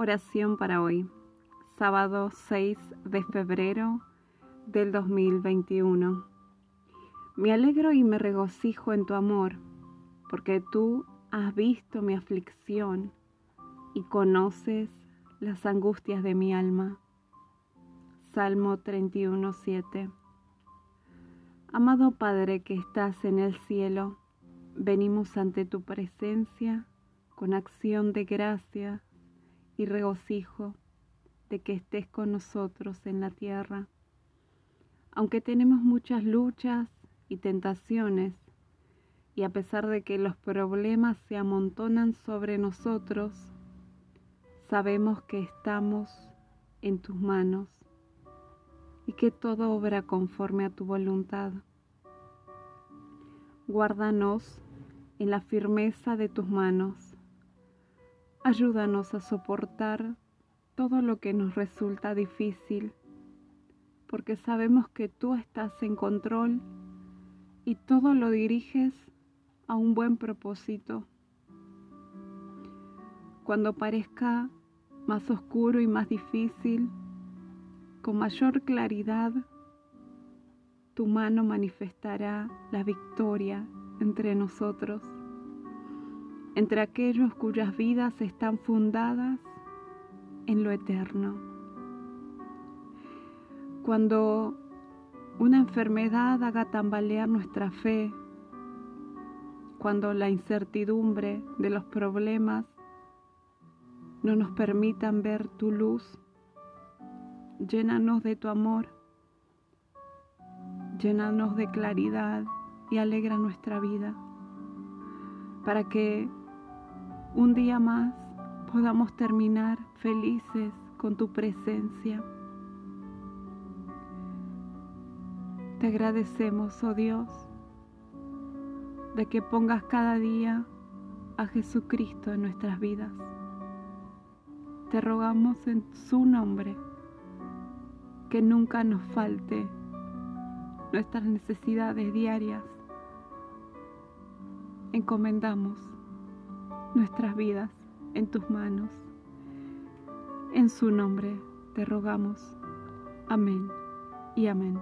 Oración para hoy, sábado 6 de febrero del 2021. Me alegro y me regocijo en tu amor, porque tú has visto mi aflicción y conoces las angustias de mi alma. Salmo 31.7 Amado Padre que estás en el cielo, venimos ante tu presencia con acción de gracia y regocijo de que estés con nosotros en la tierra. Aunque tenemos muchas luchas y tentaciones, y a pesar de que los problemas se amontonan sobre nosotros, sabemos que estamos en tus manos y que todo obra conforme a tu voluntad. Guárdanos en la firmeza de tus manos Ayúdanos a soportar todo lo que nos resulta difícil, porque sabemos que tú estás en control y todo lo diriges a un buen propósito. Cuando parezca más oscuro y más difícil, con mayor claridad, tu mano manifestará la victoria entre nosotros entre aquellos cuyas vidas están fundadas en lo eterno. Cuando una enfermedad haga tambalear nuestra fe, cuando la incertidumbre de los problemas no nos permitan ver tu luz, llénanos de tu amor, llénanos de claridad y alegra nuestra vida, para que un día más podamos terminar felices con tu presencia. Te agradecemos, oh Dios, de que pongas cada día a Jesucristo en nuestras vidas. Te rogamos en su nombre que nunca nos falte nuestras necesidades diarias. Encomendamos nuestras vidas en tus manos. En su nombre te rogamos. Amén y amén.